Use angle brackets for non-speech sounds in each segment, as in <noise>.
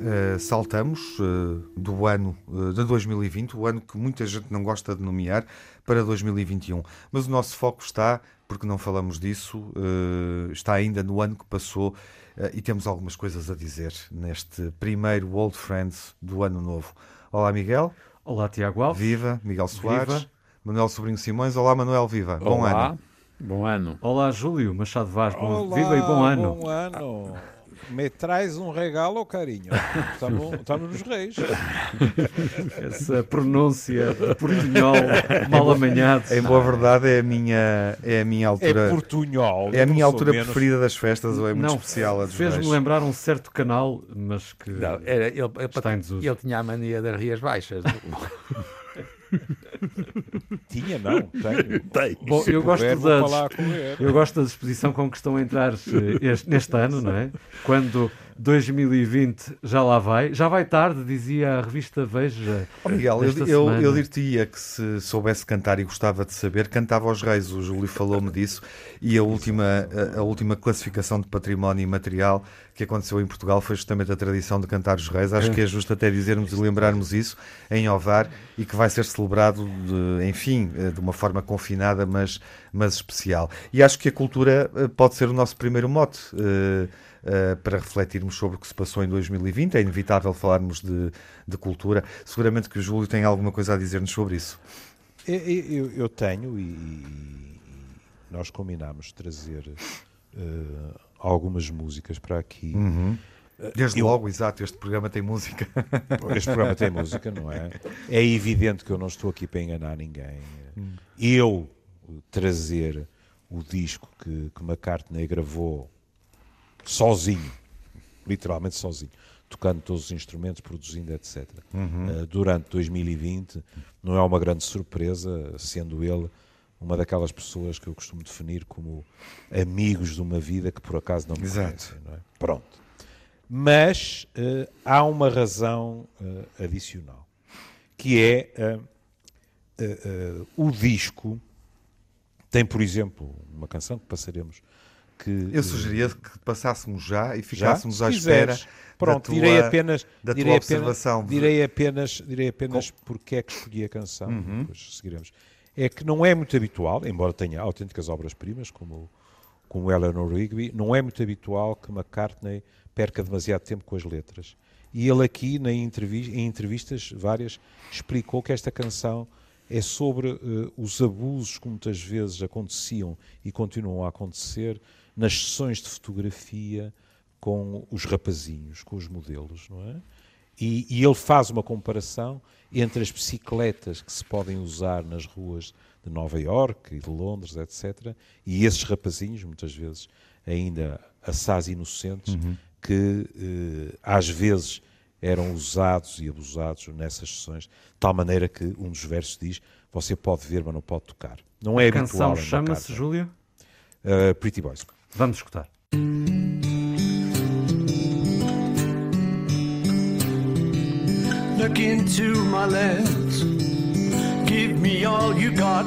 uh, saltamos uh, do ano uh, de 2020, o ano que muita gente não gosta de nomear, para 2021. Mas o nosso foco está, porque não falamos disso, está ainda no ano que passou e temos algumas coisas a dizer neste primeiro Old Friends do ano novo. Olá, Miguel. Olá, Tiago Alves. Viva, Miguel Soares. Viva. Manuel Sobrinho Simões. Olá, Manuel Viva. Olá. Bom ano. Bom ano. Olá, Júlio Machado Vaz. Bom, viva e bom ano. Bom ano. Me traz um regalo, carinho. Estamos, estamos nos reis. <laughs> Essa pronúncia de portunhol mal amanhado. Em boa verdade, é a minha, é a minha altura. É portunhol. É a minha altura menos... preferida das festas, ou é muito não, especial a dos Fez-me lembrar um certo canal, mas que. Não, era, ele, ele, está em desuso. Ele tinha a mania das Rias Baixas. <laughs> Tinha, não, tenho. <laughs> Tem. Bom, eu gosto, da, eu gosto da disposição com que estão a entrar eh, este, neste ano, não é? Quando 2020 já lá vai. Já vai tarde, dizia a revista Veja. Oh, Miguel, eu, eu, eu diria que se soubesse cantar e gostava de saber, cantava aos reis. O Júlio falou-me disso. E a última, a, a, última classificação de património imaterial que aconteceu em Portugal foi justamente a tradição de cantar os reis. Acho é. que é justo até dizermos e lembrarmos isso em Ovar e que vai ser celebrado, de, enfim, eh, de uma forma confinada, mas, mas especial. E acho que a cultura eh, pode ser o nosso primeiro mote. Uh, uh, para refletirmos sobre o que se passou em 2020. É inevitável falarmos de, de cultura. Seguramente que o Júlio tem alguma coisa a dizer-nos sobre isso. Eu, eu, eu tenho e, e, nós combinámos trazer uh, algumas músicas para aqui. Uhum. Desde eu, logo, exato, este programa tem música. Este programa tem música, não é? <laughs> É evidente que eu não estou aqui para enganar ninguém. Hum. Eu trazer o disco que, que McCartney gravou sozinho, literalmente sozinho, tocando todos os instrumentos, produzindo, etc. Uhum. Uh, durante 2020, não é uma grande surpresa, sendo ele uma daquelas pessoas que eu costumo definir como amigos de uma vida que por acaso não me Exato. conhecem. É? Pronto. Mas uh, há uma razão uh, adicional, que é o disco tem, por exemplo, uma canção que passaremos que. Eu sugeria que passássemos já e ficássemos já? à espera. Pronto, tua, direi apenas, da direi tua observação. Apenas, direi apenas, direi apenas Com... porque é que escolhi a canção, uhum. depois seguiremos. É que não é muito habitual, embora tenha autênticas obras-primas, como, como Eleanor Rigby, não é muito habitual que McCartney perca demasiado tempo com as letras. E ele aqui, na entrevista, em entrevistas várias, explicou que esta canção é sobre uh, os abusos que muitas vezes aconteciam e continuam a acontecer nas sessões de fotografia com os rapazinhos, com os modelos, não é? E, e, ele faz uma comparação entre as bicicletas que se podem usar nas ruas de Nova Iorque e de Londres, etc., e esses rapazinhos, muitas vezes ainda assaz inocentes, uhum. que eh, às vezes eram usados e abusados nessas sessões, de tal maneira que um dos versos diz: Você pode ver, mas não pode tocar. Não é a canção chama-se, Júlio? Uh, Pretty Boys. Vamos escutar. Look into my lens, give me all you got.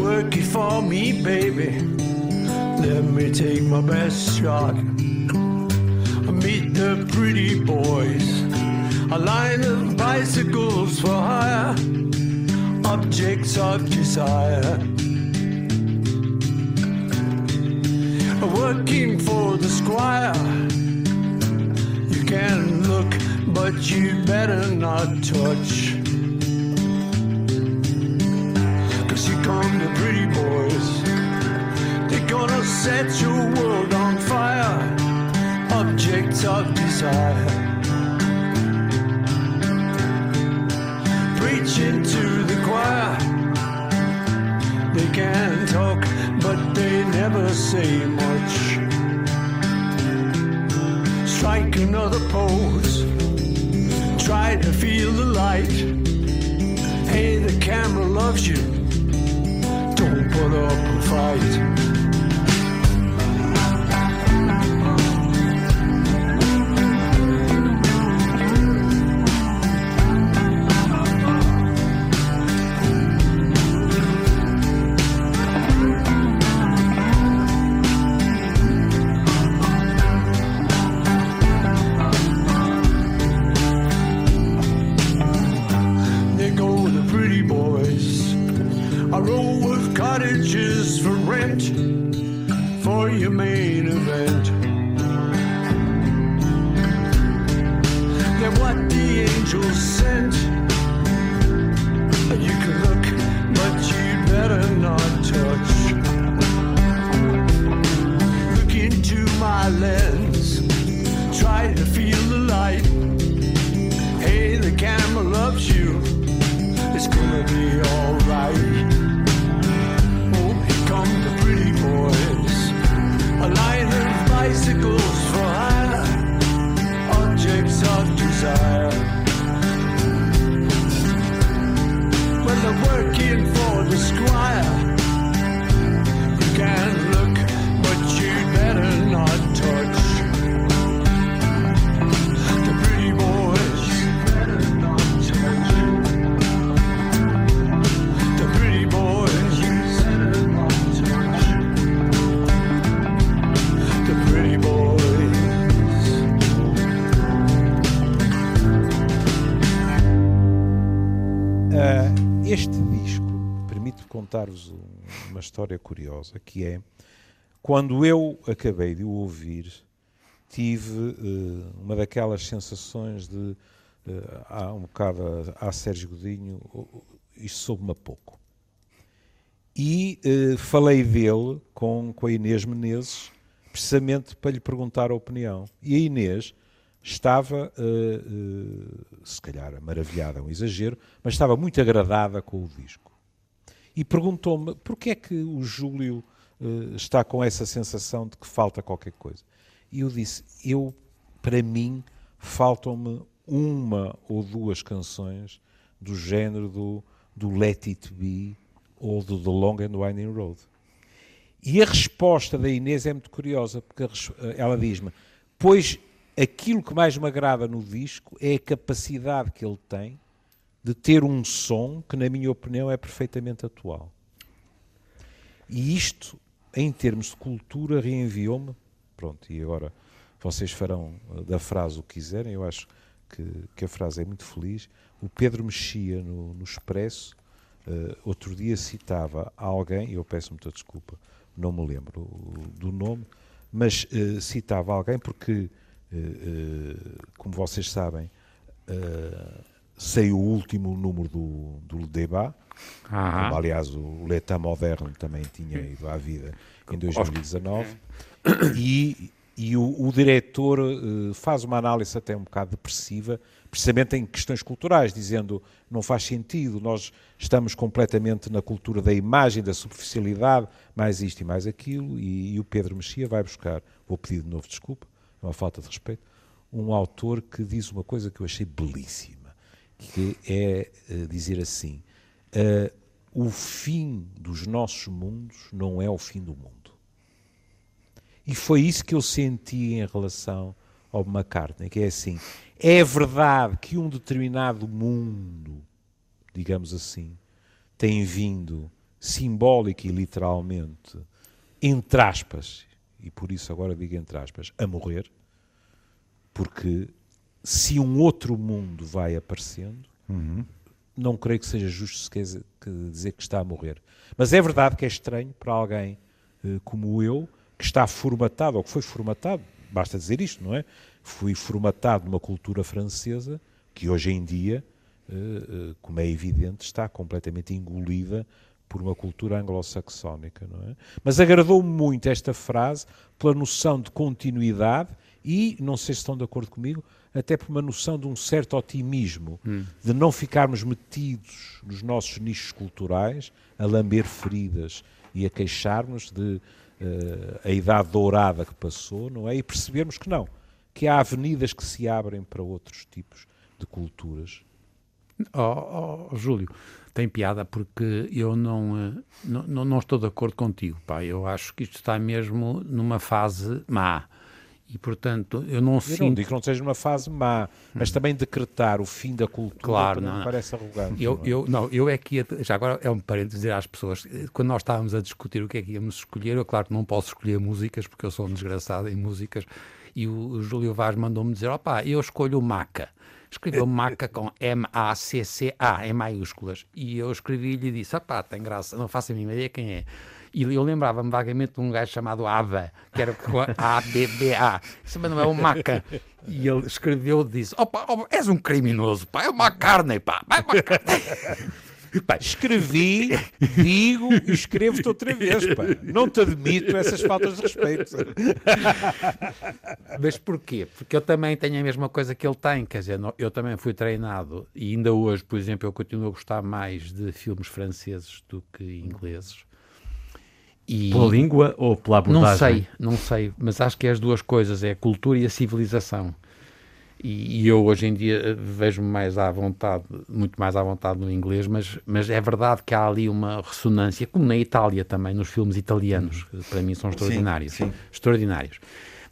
Work it for me, baby. Let me take my best shot. Meet the pretty boys, a line of bicycles for hire, objects of desire. Working for the squire. You can look, but you better not touch. Cause here come the pretty boys. They're gonna set your world on fire. Objects of desire. Preaching to the choir. They can never say much. Strike another pose. Try to feel the light. Hey, the camera loves you. Don't put up a fight. Contar-vos uma história curiosa, que é quando eu acabei de o ouvir, tive uh, uma daquelas sensações de uh, há um bocado a, a Sérgio Godinho, isto soube-me a pouco. E uh, falei dele com, com a Inês Menezes, precisamente para lhe perguntar a opinião. E a Inês estava, se calhar maravilhada, é um exagero, mas estava muito agradada com o disco e perguntou-me porquê é que o Júlio uh, está com essa sensação de que falta qualquer coisa. E eu disse, eu, para mim, faltam-me uma ou duas canções do género do, do Let It Be ou do The Long and Winding Road. E a resposta da Inês é muito curiosa, porque eh, ela diz-me, pois aquilo que mais me agrada no disco é a capacidade que ele tem de ter um som que, na minha opinião, é perfeitamente atual. E isto, em termos de cultura, reenviou-me. Pronto, e agora vocês farão eh, da frase o que quiserem, eu acho que, que a frase é muito feliz. O Pedro Mexia, no, no Expresso, uh, outro dia citava alguém, e eu peço muita desculpa, não me lembro do nome, mas uh, citava alguém porque, uh, como vocês sabem, saiu o último número do, do Debat, como, aliás o L'État Moderno também tinha ido à vida em 2019, e, e o, o diretor uh, faz uma análise até um bocado depressiva, precisamente em questões culturais, dizendo não faz sentido, nós estamos completamente na cultura da imagem, da superficialidade, mais isto e mais aquilo, e, e o Pedro Mexia vai buscar, vou pedir de novo desculpa, é uma falta de respeito, um autor que diz uma coisa que eu achei belíssima que é uh, dizer assim: uh, o fim dos nossos mundos não é o fim do mundo. E foi isso que eu senti em relação ao McCartney, que é assim: é verdade que um determinado mundo, digamos assim, tem vindo simbólica e literalmente, entre aspas, e por isso agora digo entre aspas, a morrer, porque se um outro mundo vai aparecendo, uhum. não creio que seja justo que dizer que está a morrer. Mas é verdade que é estranho para alguém uh, como eu, que está formatado, ou que foi formatado, basta dizer isto, não é? Fui formatado numa cultura francesa que hoje em dia, uh, uh, como é evidente, está completamente engolida por uma cultura anglo-saxónica, não é? Mas agradou-me muito esta frase pela noção de continuidade e, não sei se estão de acordo comigo, até por uma noção de um certo otimismo, hum. de não ficarmos metidos nos nossos nichos culturais, a lamber feridas e a queixarmos de uh, a idade dourada que passou, não é? E percebermos que não, que há avenidas que se abrem para outros tipos de culturas? Oh, oh, Júlio, tem piada porque eu não, eh, não, não estou de acordo contigo. Pá. Eu acho que isto está mesmo numa fase má. E, portanto, eu não eu sinto... não digo que não seja uma fase má, mas também decretar o fim da cultura claro, não, não. parece arrogante. Eu, não, é? eu, não, eu é que ia... Já agora é um parênteses dizer às pessoas, quando nós estávamos a discutir o que é que íamos escolher, eu claro que não posso escolher músicas, porque eu sou um desgraçado em músicas, e o, o Júlio Vaz mandou-me dizer, opá, eu escolho Maca. Escreveu Maca com M-A-C-C-A, em maiúsculas. E eu escrevi-lhe e disse, opá, tem graça, não faço a mínima ideia quem é. E eu lembrava-me vagamente de um gajo chamado Ava, que era com A-B-B-A. Isso mas não é o Maca. E ele escreveu e disse: Opa, opa, és um criminoso, pá, é uma carne, pá, é uma carne. <laughs> Pá, escrevi, digo e escrevo-te outra vez. Pá. Não te admito essas faltas de respeito. <laughs> Mas porquê? Porque eu também tenho a mesma coisa que ele tem. Quer dizer, eu também fui treinado e ainda hoje, por exemplo, eu continuo a gostar mais de filmes franceses do que ingleses. E... Pela língua ou pela abordagem? Não sei, não sei, mas acho que é as duas coisas, é a cultura e a civilização. E, e eu hoje em dia eh, vejo-me mais à vontade, muito mais à vontade no inglês, mas, mas é verdade que há ali uma ressonância, como na Itália também, nos filmes italianos, que para mim são extraordinários. Sim, sim. Extraordinários.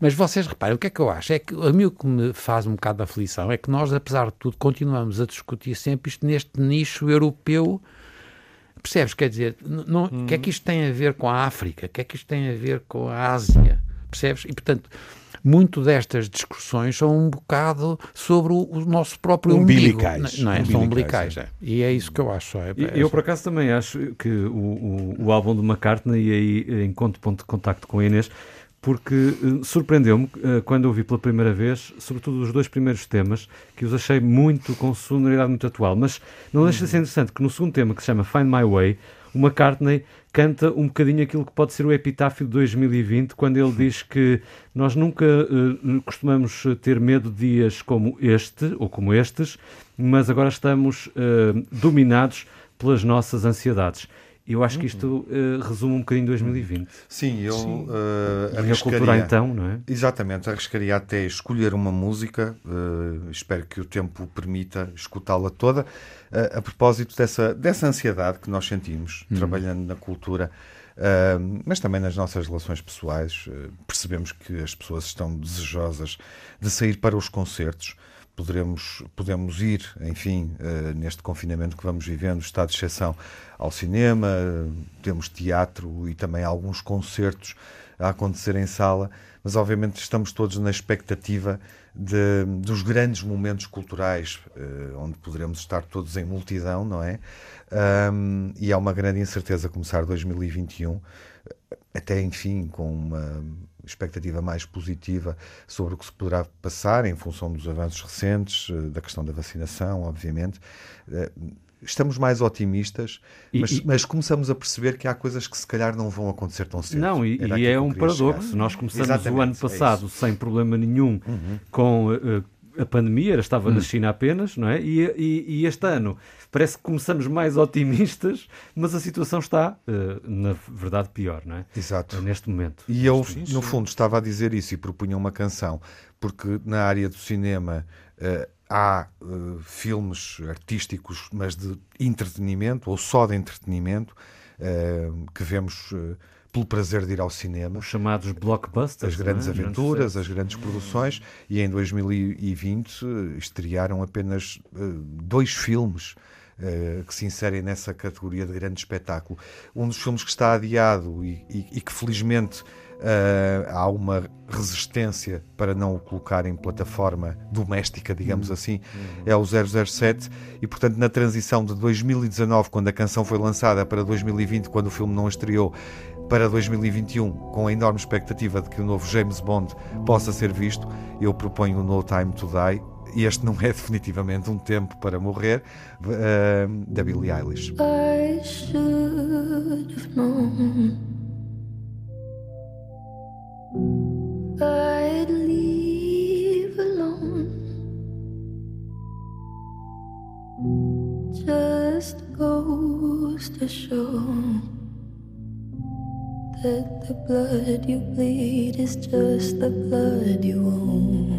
Mas vocês reparem, o que é que eu acho? É que a mim o que me faz um bocado de aflição é que nós, apesar de tudo, continuamos a discutir sempre isto neste nicho europeu Percebes? Quer dizer, não, o que é que isto tem a ver com a África? O que é que isto tem a ver com a Ásia? Percebes? E, portanto, muito destas discussões são um bocado sobre o, o nosso próprio umbilicais. umbigo. Não, é? São umbilicais, é. E é isso que eu acho. É, é eu, por acaso, também acho que o, o, o álbum de McCartney, e aí encontro ponto de contacto com a Inês, porque uh, surpreendeu-me uh, quando ouvi pela primeira vez, sobretudo os dois primeiros temas, que os achei muito com sonoridade muito atual. Mas não deixa de ser interessante que no segundo tema, que se chama Find My Way, o McCartney canta um bocadinho aquilo que pode ser o epitáfio de 2020, quando ele diz que nós nunca uh, costumamos ter medo de dias como este ou como estes, mas agora estamos dominados pelas nossas ansiedades. Eu acho que isto uh, resume um bocadinho 2020. Sim, eu Sim. Uh, arriscaria... Cultura então, não é? Exatamente, arriscaria até escolher uma música, uh, espero que o tempo permita escutá-la toda, uh, a propósito dessa, dessa ansiedade que nós sentimos hum. trabalhando na cultura, mas também nas nossas relações pessoais. percebemos que as pessoas estão desejosas de sair para os concertos, poderemos, podemos ir, enfim, uh, neste confinamento que vamos vivendo, estado de exceção, ao cinema, temos teatro e também alguns concertos a acontecer em sala, mas obviamente estamos todos na expectativa de, dos grandes momentos culturais, uh, onde poderemos estar todos em multidão, não é? Um, e há uma grande incerteza começar 2021, até enfim, com uma expectativa mais positiva sobre o que se poderá passar em função dos avanços recentes, eh, da questão da vacinação, obviamente. Eh, estamos mais otimistas, mas, e, mas, começamos a perceber que há coisas que se calhar não vão acontecer tão cedo. Não, e, e é um paradoxo. Chegar. Nós começamos Exatamente, o ano é passado é sem problema nenhum uhum. com uh, a pandemia, estava uhum. na China apenas, não é? E, e, este ano parece que começamos mais otimistas, mas a situação está, uh, na verdade, pior, não é? Exato. Uh, neste momento. E eu, no fundo, estava a dizer isso e propunha uma canção, porque na área do cinema uh, há filmes artísticos, mas de entretenimento, ou só de entretenimento, que vemos pelo prazer de ir ao cinema. Os chamados blockbusters. As grandes é? aventuras, as grandes produções. E em 2020 estrearam apenas uh, dois filmes uh, que se inserem nessa categoria de grande espetáculo. Um dos filmes que está adiado e, e, e que felizmente Uh, há uma resistência para não o colocar em plataforma doméstica, digamos uhum. assim, uhum. é o 007. E, portanto, na transição de 2019, quando a canção foi lançada, para 2020, quando o filme não estreou, para 2021, com a enorme expectativa de que o novo James Bond possa ser visto, eu proponho o No Time to Die. Este não é definitivamente um tempo para morrer, uh, da Billie Eilish. I should have known I'd leave alone Just goes to show that the blood you bleed is just the blood you own.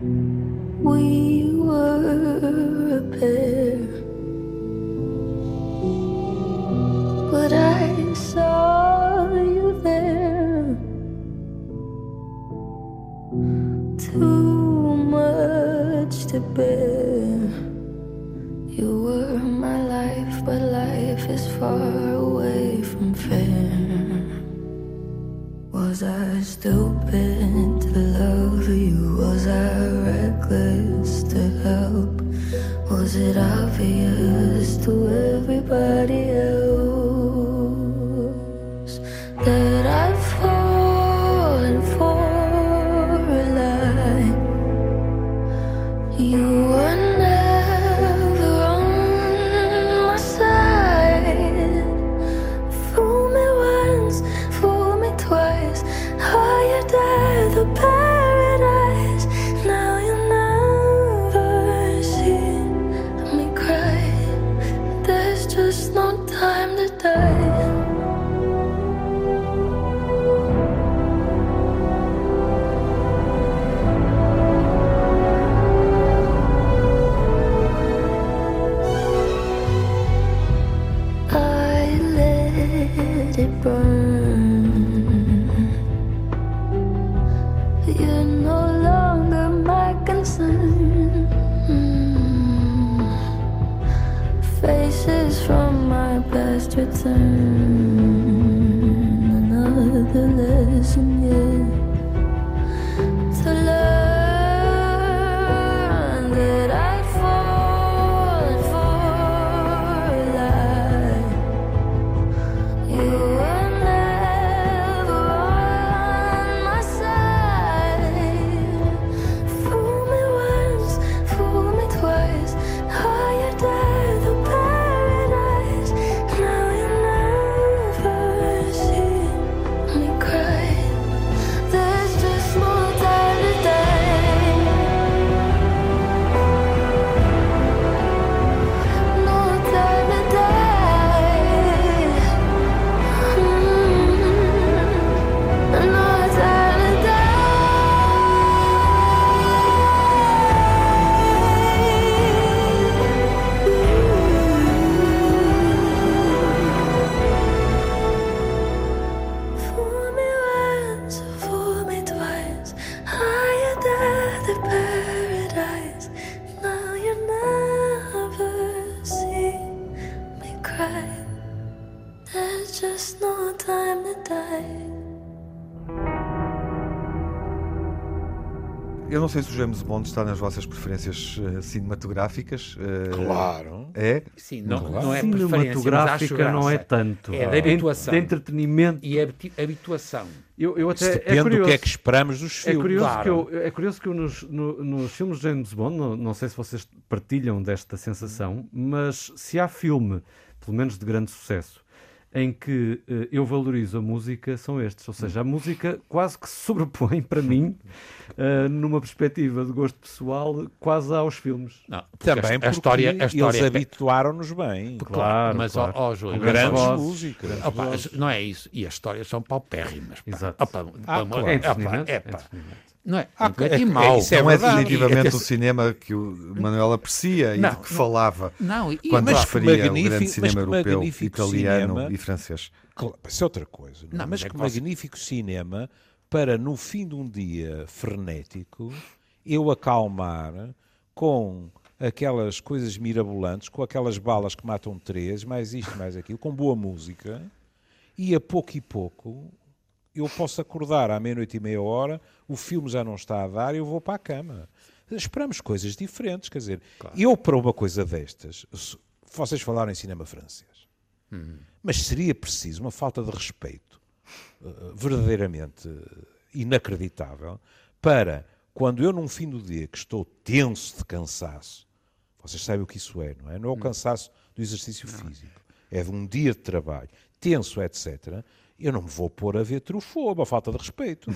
We were a pair, but I saw you there. Too much to bear. You were my life, but life is far away from fair. Was I stupid? It obvious sei se o James Bond está nas vossas preferências eh, cinematográficas. eh, Claro. É? Sim, não, Claro. não é Cinematográfica não é tanto. É de Ah. habituação. De entretenimento. E é habitu- habituação. Eu, eu até, é depende curioso. do que é que esperamos dos É filmes. curioso, claro. que eu, é curioso que eu nos, no- nos filmes de James Bond, não, não sei se vocês partilham desta sensação, mas se há filme, pelo menos de grande sucesso, em que eh, eu valorizo a música, são estes. Ou seja, a música quase que se sobrepõe para mim, eh, numa perspectiva de gosto pessoal, quase aos filmes. Não, porque Também a, a porque história, a história eles é- habituaram-nos bem. Claro, mas claro. ó, ó, Júlio, Grandes vozes. músicas. Opa, não é isso. E as histórias são paupérrimas. pá. Exato. Opa, Ah, claro. É opa, é é entretenimento. Não é? Ah, é, é- e é- é não é definitivamente E- o cinema que o Manuel aprecia Não, e de que falava Não, e, quando mas referia o grande cinema europeu, italiano cinema. e francês. Claro, isso é outra coisa. não é? Não, mas é que você- magnífico cinema para, no fim de um dia frenético, eu acalmar com aquelas coisas mirabolantes, com aquelas balas que matam três, mais isto, mais aquilo, com boa música, e a pouco e pouco eu posso acordar à meia-noite e meia hora, o filme já não está a dar e eu vou para a cama. Esperamos coisas diferentes, quer dizer, eu para uma coisa destas, vocês falaram em cinema francês, mas seria preciso uma falta de respeito eh, verdadeiramente eh, inacreditável para quando eu num fim do dia que estou tenso de cansaço, vocês sabem o que isso é, não é? Não é o cansaço do exercício físico, é de um dia de trabalho, tenso, etc. Eu não me vou pôr a ver Truffaut, uma falta de respeito.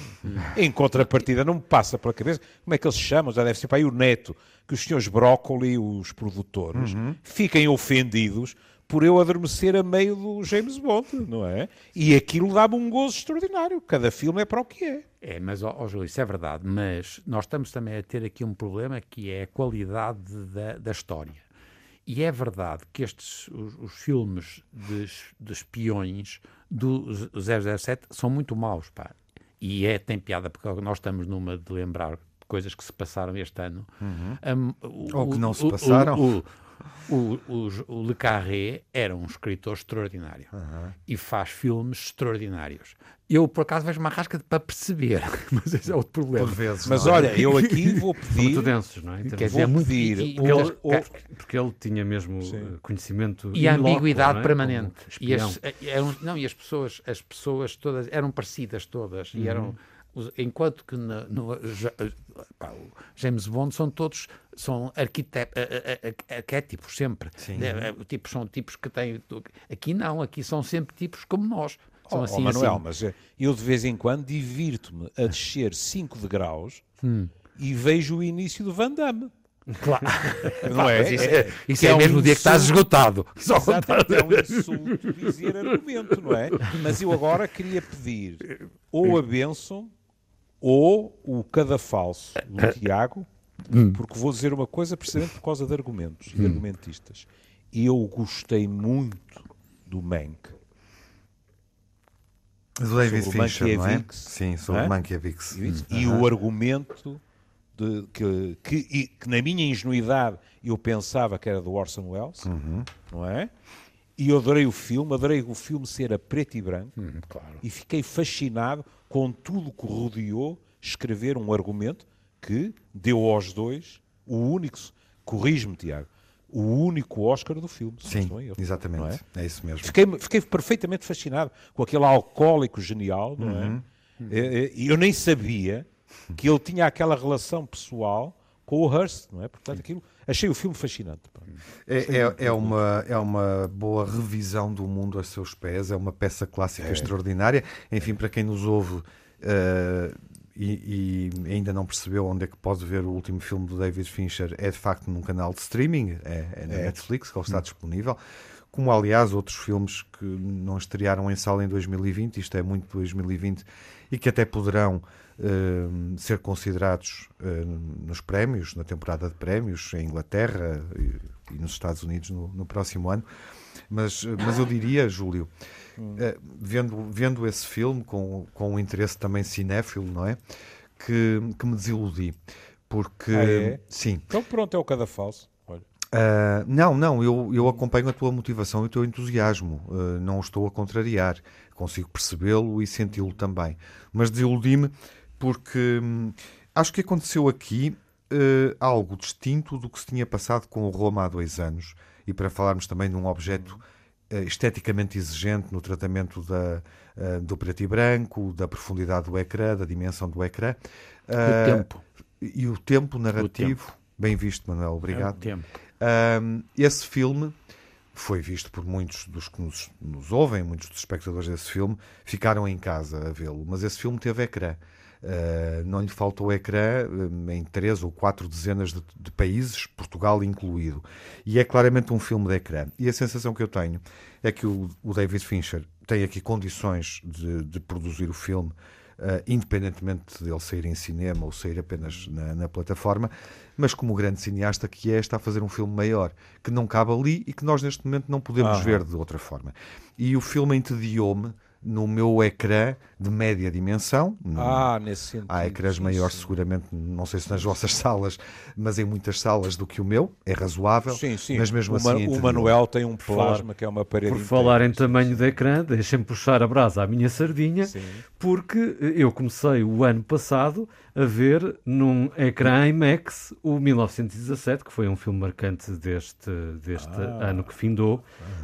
em contrapartida, não me passa pela cabeça como é que eles se chamam, já deve ser para aí o neto, que os senhores Brócoli, os produtores, fiquem ofendidos por eu adormecer a meio do James Bond, não é? E aquilo dá-me um gozo extraordinário. Cada filme é para o que é. É, mas, ó, ó, Júlio, isso é verdade, mas nós estamos também a ter aqui um problema que é a qualidade da, da história. E é verdade que estes, os, os filmes de, de espiões do 007 são muito maus, pá. E é, tem piada, porque nós estamos numa de lembrar coisas que se passaram este ano. Uhum. Um, Ou que não se passaram. O, o, o, o, Le Carré era um escritor extraordinário uhum. e faz filmes extraordinários. Eu, por acaso, vejo uma rasca para perceber, <laughs> mas esse é outro problema. Vezes, mas é? olha, eu aqui <laughs> vou pedir. muito densos, não é? Quer dizer, vou pedir. E, porque, ele, porque, ele, tinha mesmo Sim. Eh, conhecimento. E a ambiguidade é? permanente. E as, eh, eram, não, e as pessoas, as pessoas todas eram parecidas todas. Uhum. E eram enquanto que no, no pá, James Bond são todos são arquétipos sempre é, é, tipos são tipos que têm aqui não aqui são sempre tipos como nós são oh, assim, oh, Manuel assim. mas eu de vez em quando divirto-me a descer 5 degraus hum. e vejo o início do Van Damme Claro. <laughs> Não é? Isso é, isso é, é mesmo um dia que estás esgotado. Exatamente, é um insulto dizer argumento, não é? Mas eu agora queria pedir <laughs> ou a bênção ou o cadafalso do <coughs> Tiago, hum. porque vou dizer uma coisa precisamente por causa de argumentos e de hum. argumentistas. Eu gostei muito do Mank. Do David Fincher, não é? Sim, sobre o Mankiewicz. E o argumento de, que, que, que, na minha ingenuidade eu pensava que era do Orson Welles, uhum. não é? E eu adorei o filme, adorei o filme ser a preto e branco uhum, claro. e fiquei fascinado com tudo que rodeou escrever um argumento que deu aos dois o único, corrijo-me, Tiago, o único Oscar do filme. Sim, exatamente. É? é? isso mesmo. Fiquei, fiquei perfeitamente fascinado com aquele alcoólico genial, não é? uhum. é? E eu nem sabia que ele tinha aquela relação pessoal com o Hearst, não é? Portanto, aquilo, achei o filme fascinante. É, é, é, uma, é uma boa revisão do mundo a seus pés, é uma peça clássica é. extraordinária. Enfim, para quem nos ouve uh, e, e, ainda não percebeu onde é que pode ver o último filme do David Fincher, é de facto num canal de streaming, é, é na é. Netflix, que ele está hum. disponível. Como, aliás, outros filmes que não estrearam em sala em 2020, isto é muito 2020, e que até poderão uh, ser considerados uh, nos prémios, na temporada de prémios, em Inglaterra e, e nos Estados Unidos no, no, próximo ano. Mas, mas eu diria, Júlio, uh, vendo, vendo esse filme com, com um interesse também cinéfilo, não é? Que, que me desiludi. Porque. Ah, é? Sim. Então pronto, é o cada falso. Uh, não, não, eu, eu acompanho a tua motivação e o teu entusiasmo, uh, não o estou a contrariar, consigo percebê-lo e senti-lo também. Mas desiludi-me porque hum, acho que aconteceu aqui uh, algo distinto do que se tinha passado com o Roma há dois anos. E para falarmos também de um objeto uh, esteticamente exigente no tratamento da, uh, do preto e branco, da profundidade do ecrã, da dimensão do ecrã. o tempo. E o tempo narrativo. O tempo. Bem visto, Manuel, obrigado. É o tempo. esse filme foi visto por muitos dos que nos, nos, ouvem, muitos dos espectadores desse filme, ficaram em casa a vê-lo, mas esse filme teve ecrã. Uh, não lhe faltou ecrã uh, em três ou quatro dezenas de, de, países, Portugal incluído. E é claramente um filme de ecrã. E a sensação que eu tenho é que o, o David Fincher tem aqui condições de, de produzir o filme, uh, independentemente dele sair em cinema ou sair apenas na, na, plataforma, mas como grande cineasta que é, está a fazer um filme maior, que não cabe ali e que nós neste momento não podemos ver de outra forma. E o filme entediou-me no meu ecrã de média dimensão. Ah, nesse sentido. Há ecrãs sim, maiores, sim. seguramente, não sei se nas vossas <laughs> salas, mas em muitas salas do que o meu, é razoável. Sim, sim. Mas mesmo o assim. o Manuel tem um plasma que é uma parede. Por falar em tamanho de ecrã, deixem-me puxar a brasa à minha sardinha, sim. porque eu comecei o ano passado a ver num ecrã IMAX o 1917, que foi um filme marcante deste, deste ah. ano que findou,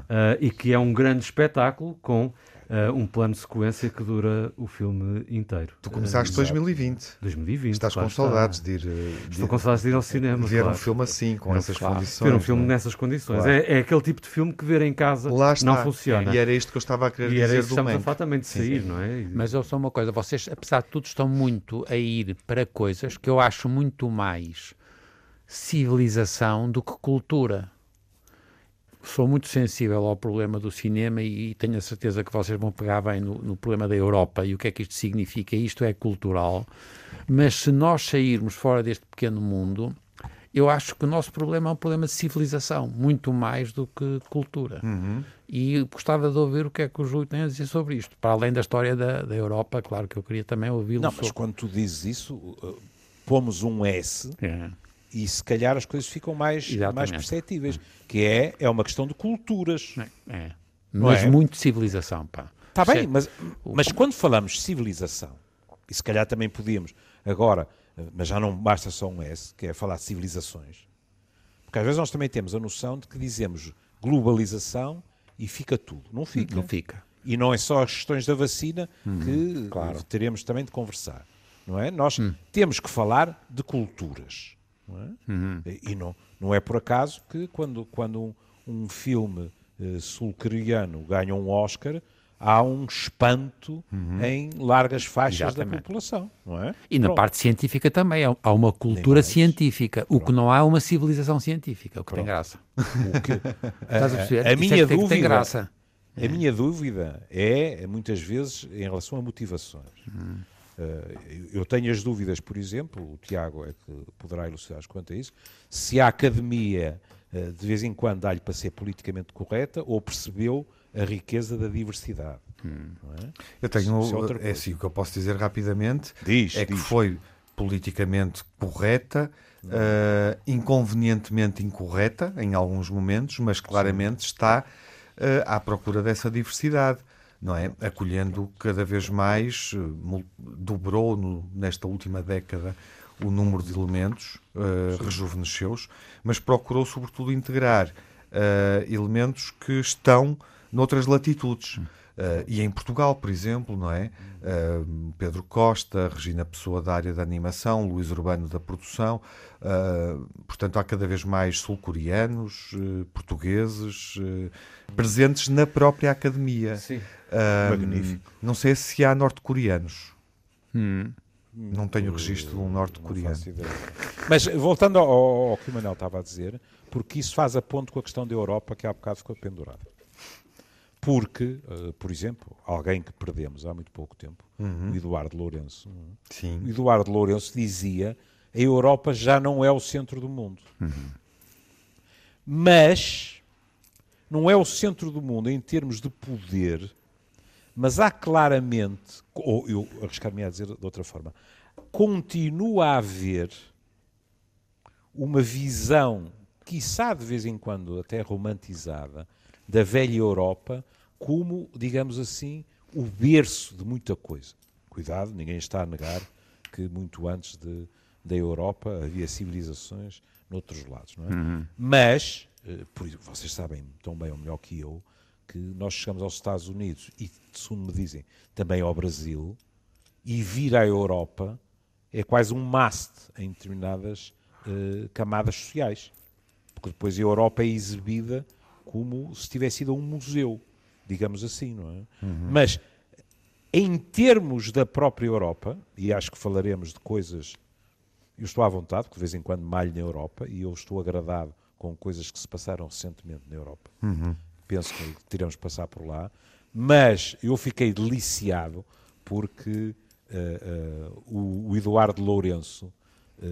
ah. uh, e que é um grande espetáculo com uh, um plano de sequência que dura o filme inteiro. Tu começaste uh, 2020. 2020. Estás claro com saudades de ir. De Estou com saudades de ir ao cinema. Ver claro. um filme assim, com essas claro. condições. Ver um filme é? nessas condições. Claro. É, é, aquele tipo de filme que ver em casa não funciona. E era isto que eu estava a querer e dizer. era isto que estamos a falar também de sair, sim. não é? Mas eu sou uma coisa, vocês, apesar de tudo, estão muito a ir para coisas que eu acho muito mais civilização do que cultura sou muito sensível ao problema do cinema e tenho a certeza que vocês vão pegar bem no, no, problema da Europa e o que é que isto significa. Isto é cultural, mas se nós sairmos fora deste pequeno mundo, eu acho que o nosso problema é um problema de civilização, muito mais do que cultura. Uhum. E gostava de ouvir o que é que o Júlio tem a dizer sobre isto. Para além da história da, da Europa, claro que eu queria também ouvi-lo. Não, sobre... mas quando tu dizes isso, pomos um S É. e se calhar as coisas ficam mais, Exatamente. mais perceptíveis. Que é, é uma questão de culturas. É. Não Mas é? muito civilização, pá. Está bem, Certo. mas, mas quando falamos de civilização, e se calhar também podíamos, agora, mas já não basta só um S, que é falar de civilizações, porque às vezes nós também temos a noção de que dizemos globalização e fica tudo. Não fica. Não fica. E não é só as questões da vacina que claro. teremos também de conversar. Não é? Nós temos que falar de culturas. Não é? E e não, não é por acaso que quando, quando um, um filme eh, sul-coreano ganha um Oscar, há um espanto em largas faixas da Exatamente. população. Não é? E na Pronto. parte científica também. Há uma cultura científica. O que não há é uma civilização científica. O que tem graça. Que- <laughs> a perceber? a Isso é minha que tem- dúvida- graça. A minha dúvida é, muitas vezes, em relação a motivações. Eh, eu- eu tenho as dúvidas, por exemplo, o Tiago é que poderá elucidar quanto a isso, se a academia eh, de vez em quando dá-lhe para ser politicamente correta ou percebeu a riqueza da diversidade. não é? Eu tenho, é é assim, o que eu posso dizer rapidamente Diz, é que diz. foi politicamente correta, eh, inconvenientemente incorreta em alguns momentos, mas claramente está eh, à procura dessa diversidade, não é? Acolhendo cada vez mais, eh, dobrou no- nesta última década o número de elementos, eh, rejuvenesceu-os, mas procurou sobretudo integrar eh, elementos que estão noutras latitudes. Uh, e em Portugal, por exemplo, não é? Uh, Pedro Costa, Regina Pessoa da área da animação, Luís Urbano da produção. uh, portanto, há cada vez mais sul-coreanos, uh, portugueses, uh, presentes na própria academia. Sim. Uh, Magnífico. Não sei se há norte-coreanos. Hum. Não tenho registro de um norte-coreano. Mas voltando ao, ao- que o Manuel estava a dizer, porque isso faz a ponto com a questão da Europa que há bocado ficou pendurada. Porque, eh, por exemplo, alguém que perdemos há muito pouco tempo, o Eduardo Lourenço, é? o Sim. Eduardo Lourenço dizia a Europa já não é o centro do mundo. Mas não é o centro do mundo em termos de poder, mas há claramente, ou eu arriscar-me a dizer de outra forma, continua a haver uma visão, quiçá de vez em quando até romantizada, da velha Europa como, digamos assim, o berço de muita coisa. Cuidado, ninguém está a negar que muito antes de, da Europa havia civilizações noutros lados, não é? Mas, eh, por isso, vocês sabem tão bem ou melhor que eu, que nós chegamos aos Estados Unidos e, segundo me dizem, também ao Brasil, e vir à Europa é quase um must em determinadas eh, camadas sociais. Porque depois a Europa é exibida como se tivesse sido um museu, digamos assim, não é? Mas em termos da própria Europa, e acho que falaremos de coisas, eu estou à vontade, porque de vez em quando malho na Europa e eu estou agradado com coisas que se passaram recentemente na Europa. Penso que teremos que passar por lá, mas eu fiquei deliciado porque eh, eh, o, o Eduardo Lourenço, eh,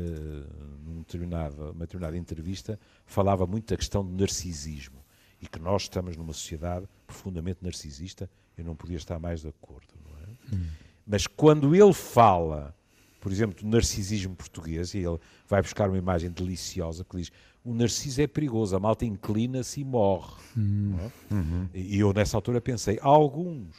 num determinado, uma determinada entrevista, falava muito da questão do narcisismo e que nós estamos numa sociedade profundamente narcisista. Eu não podia estar mais de acordo, é? Mas quando ele fala, por exemplo, do narcisismo português, e ele vai buscar uma imagem deliciosa que diz: o narciso é perigoso, a malta inclina-se e morre. não é? E eu nessa altura pensei: alguns,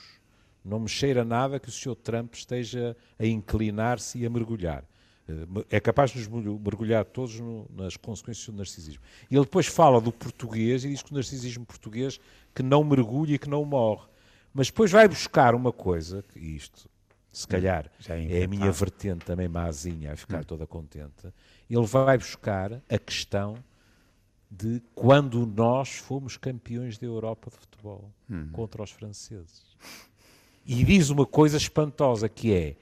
não me cheira nada que o Sr. Trump esteja a inclinar-se e a mergulhar. Eh, É capaz de nos mergulh- mergulhar todos no- nas consequências do narcisismo. E ele depois fala do português e diz que o narcisismo português que não mergulha e que não morre. Mas depois vai buscar uma coisa, que isto, se calhar, é é a minha vertente também mazinha, a ficar toda contente. Ele vai buscar a questão de quando nós fomos campeões da Europa de futebol contra os franceses. E diz uma coisa espantosa que é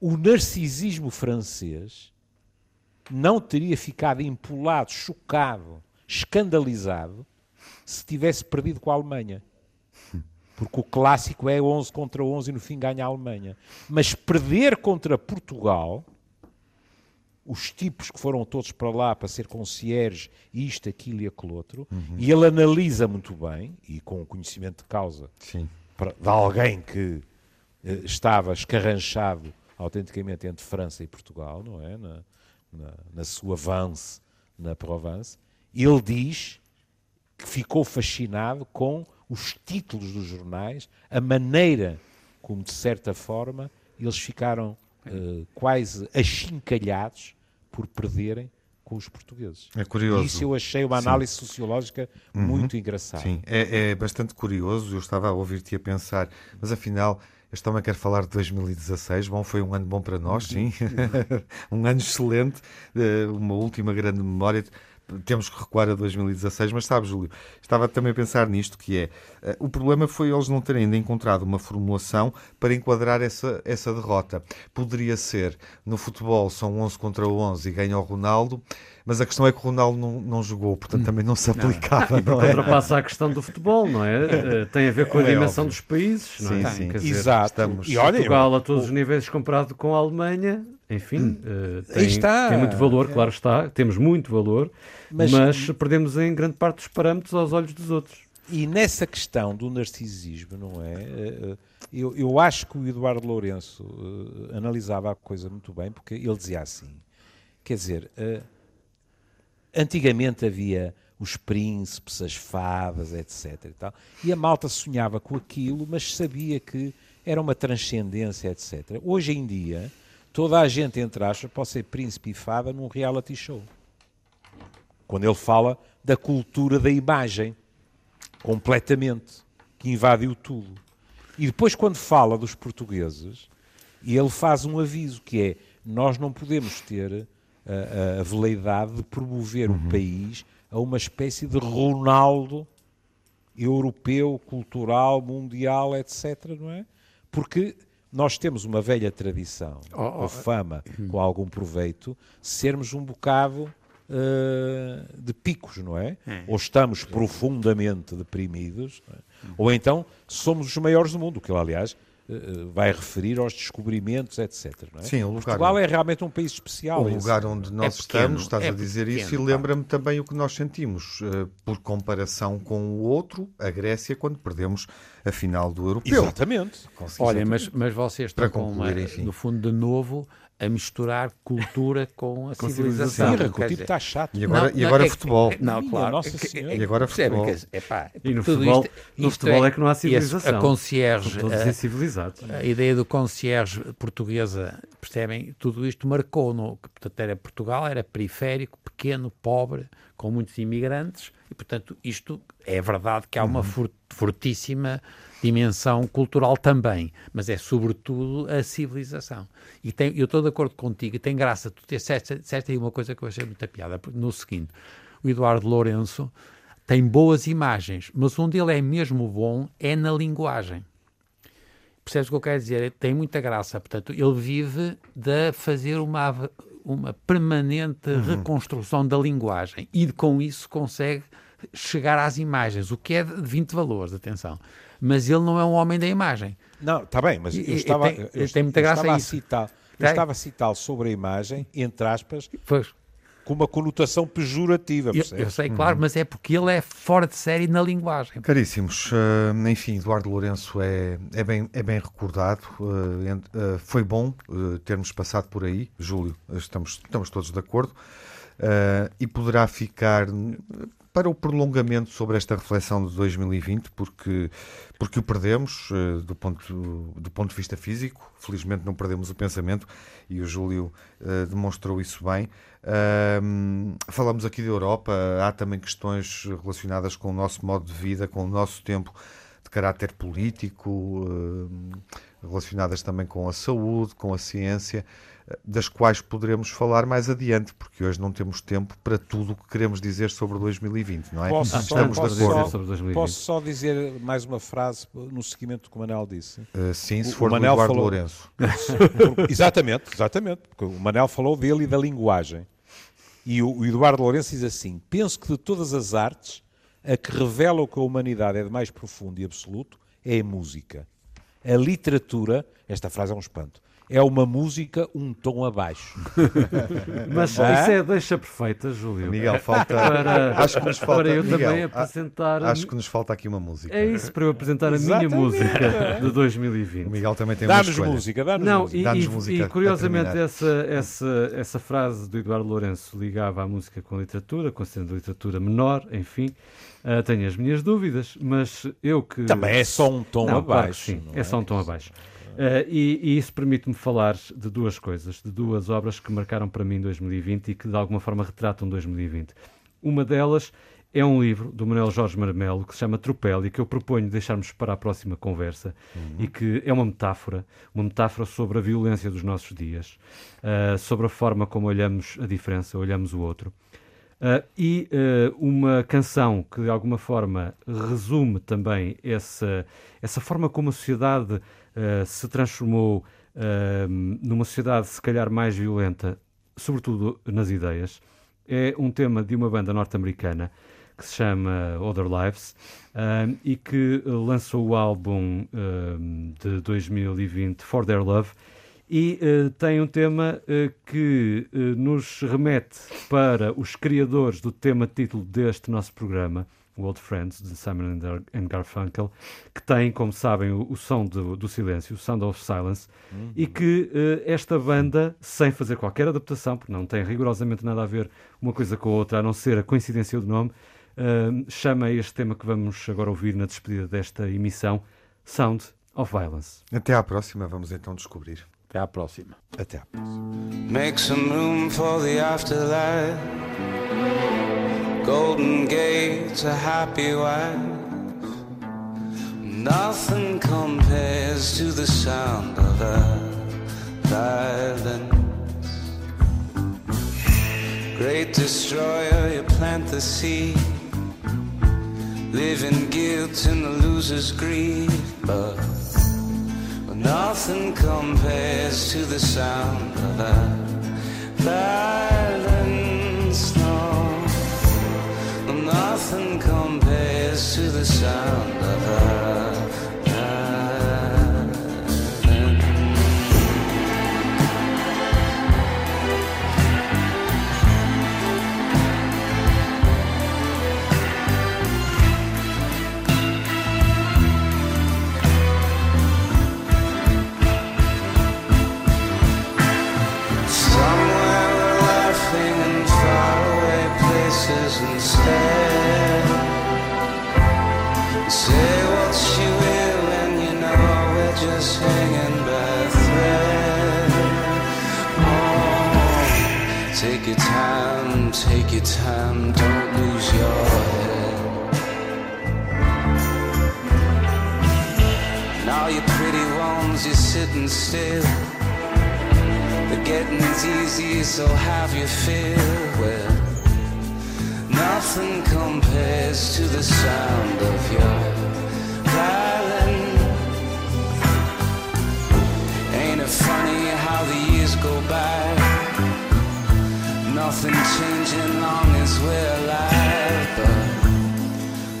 o narcisismo francês não teria ficado empolado, chocado, escandalizado se tivesse perdido com a Alemanha. Porque o clássico é 11 contra 11 e no fim ganha a Alemanha. Mas perder contra Portugal, os tipos que foram todos para lá para ser concierge, isto, aquilo e aquele outro, e ele analisa muito bem, e com o conhecimento de causa, Sim. para- de alguém que eh, estava escarranchado autenticamente entre França e Portugal, não é? Na, na, na sua avance na Provence, ele diz que ficou fascinado com os títulos dos jornais, a maneira como, de certa forma, eles ficaram uh, quase achincalhados por perderem com os portugueses. É curioso. E isso eu achei uma análise Sim. sociológica uhum. muito engraçada. Sim, é, é, bastante curioso. Eu estava a ouvir-te a pensar, mas afinal. Este homem quer falar de 2016. Bom, foi um ano bom para nós, sim. <laughs> um ano excelente, eh, uma última grande memória temos que recuar a 2016, mas sabe, Júlio, estava também a pensar nisto, que é, uh, o problema foi eles não terem ainda encontrado uma formulação para enquadrar essa, essa derrota. Poderia ser, no futebol são 11 contra 11 e ganha o Ronaldo, mas a questão é que o Ronaldo não, não jogou, portanto também não se aplicava. Não, não é? Ultrapassa a questão do futebol, não é? Uh, tem a ver com a é dimensão óbvio. dos países, não sim, é? Sim, sim. Exato. Estamos... E olha, Portugal a todos os níveis comparado com a Alemanha, enfim, uh, tem, tem muito valor, claro está, temos muito valor, mas, mas perdemos em grande parte dos parâmetros aos olhos dos outros. E nessa questão do narcisismo, não é? Eh, eh, eu, eu acho que o Eduardo Lourenço uh, analisava a coisa muito bem, porque ele dizia assim: quer dizer, uh, antigamente havia os príncipes, as fadas, etc. E, tal, e a malta sonhava com aquilo, mas sabia que era uma transcendência, etc. Hoje em dia, toda a gente, entre aspas, pode ser príncipe e fada num reality show. Quando ele fala da cultura da imagem, completamente, que invadiu tudo. E depois, quando fala dos portugueses, ele faz um aviso que é: nós não podemos ter a, a veleidade de promover uhum. o país a uma espécie de Ronaldo europeu, cultural, mundial, etc. Não é? Porque nós temos uma velha tradição, oh, oh, ou fama, oh, com algum proveito, sermos um bocado uh, de picos, não é? é? Ou estamos profundamente deprimidos, é? ou então somos os maiores do mundo, que aliás, vai referir aos descobrimentos, etc. Não é? Sim, o lugar Portugal é realmente um país especial. O lugar esse. onde nós é estamos, estás é a dizer pequeno, isso, e lembra-me também o que nós sentimos, uh, por comparação com o outro, a Grécia, quando perdemos a final do Europeu. Exatamente. Olha, mas, mas vocês estão, com uma, no fundo, de novo a misturar cultura <laughs> com a com civilização. Sim, o tipo está chato. E agora, não, e agora não, futebol. É, não, claro. Nossa e agora futebol. É, pá, e no futebol, isto, no futebol é, é, que não há civilização. A concierge, todos a, civilizados. A ideia do concierge portuguesa, percebem? Tudo isto marcou. No, que, portanto, era Portugal, era periférico, pequeno, pobre, com muitos imigrantes. E, portanto, isto é verdade que há uma uhum. fortíssima dimensão cultural também, mas é sobretudo a civilização. E tem, eu estou de acordo contigo, e tem graça tu ter certo aí uma coisa que eu achei muita piada, no seguinte, o Eduardo Lourenço tem boas imagens, mas onde ele é mesmo bom é na linguagem. Percebes o que eu quero dizer? Tem muita graça, portanto, ele vive de fazer uma, uma permanente uhum. reconstrução da linguagem e com isso consegue chegar às imagens, o que é de 20 valores, atenção mas ele não é um homem da imagem. Não, está bem, mas eu estava, tem, eu, tem muita graça estava a citar, eu estava a citá-lo sobre a imagem, entre aspas, pois. com uma conotação pejorativa. Eu, eu, sei, claro, uhum. mas é porque ele é fora de série na linguagem. Caríssimos, uh, enfim, Eduardo Lourenço é, é, bem, é bem recordado. Uh, uh, foi bom termos passado por aí, Júlio, estamos, estamos todos de acordo. e poderá ficar para o prolongamento sobre esta reflexão de 2020, porque, porque o perdemos uh, do, ponto, do ponto de vista físico, felizmente não perdemos o pensamento e o Júlio uh, demonstrou isso bem. Uh, falamos aqui da Europa, há também questões relacionadas com o nosso modo de vida, com o nosso tempo de caráter político, relacionadas também com a saúde, com a ciência das quais poderemos falar mais adiante, porque hoje não temos tempo para tudo o que queremos dizer sobre 2020, não é? Posso, Estamos só, posso, só, sobre 2020. posso só dizer mais uma frase no seguimento do que o Manel disse? Uh, sim, se for o Manel Eduardo falou... Lourenço. <laughs> exatamente, exatamente, porque o Manel falou dele e da linguagem. E o, o Eduardo Lourenço diz assim: penso que de todas as artes, a que revela o que a humanidade é de mais profundo e absoluto é a música. A literatura, esta frase é um espanto, é uma música um tom abaixo. <laughs> Mas ah? isso é deixa perfeita, Júlio. Miguel, falta. Para, acho que nos falta. Para eu Miguel, também apresentar. Acho que nos falta aqui uma música. É isso, para eu apresentar a minha música de 2020. O Miguel também tem dá uma Dá-nos música, dá-nos Não, música. E, e, música e curiosamente, essa, essa, essa frase do Eduardo Lourenço ligava a música com a literatura, considerando a literatura menor, enfim. Uh, tenho as minhas dúvidas, mas eu que. Também é só um tom não, abaixo. Claro sim, é? é? só um tom abaixo. Uh, e, e, isso permite-me falar de duas coisas, de duas obras que marcaram para mim 2020 e que de alguma forma retratam 2020. Uma delas é um livro do Manuel Jorge Marmelo que se chama Tropel e que eu proponho deixarmos para a próxima conversa uhum. e que é uma metáfora, uma metáfora sobre a violência dos nossos dias, uh, sobre a forma como olhamos a diferença, olhamos o outro. Uh, e uh, uma canção que de alguma forma resume também essa, essa forma como a sociedade se transformou numa sociedade se calhar mais violenta, sobretudo nas ideias. É um tema de uma banda norte-americana que se chama Other Lives e que lançou o álbum de 2020 For Their Love e uh, tem um tema uh, que uh, nos remete para os criadores do tema título deste nosso programa, Old Friends, de Simon and Garfunkel, que tem, como sabem, o, o som do, do, silêncio, o Sound of Silence, uhum. e que esta banda, sem fazer qualquer adaptação, porque não tem rigorosamente nada a ver uma coisa com a outra, a não ser a coincidência do nome, chama este tema que vamos agora ouvir na despedida desta emissão, Sound of Violence. Até à próxima, vamos então descobrir. Até à próxima. Até à próxima. Make some room for the afterlife. Golden gate to happy wife. Nothing compares to the sound of a violence. Great destroyer, you plant the seed. Live in guilt and the loser's greed, but Nothing compares to the sound of a violence, Nothing compares to the sound of a feel well. Nothing compares to the sound of your violin. Ain't it funny how the years go by? Nothing changing long as we're alive, but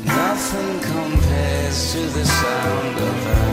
nothing compares to the sound of a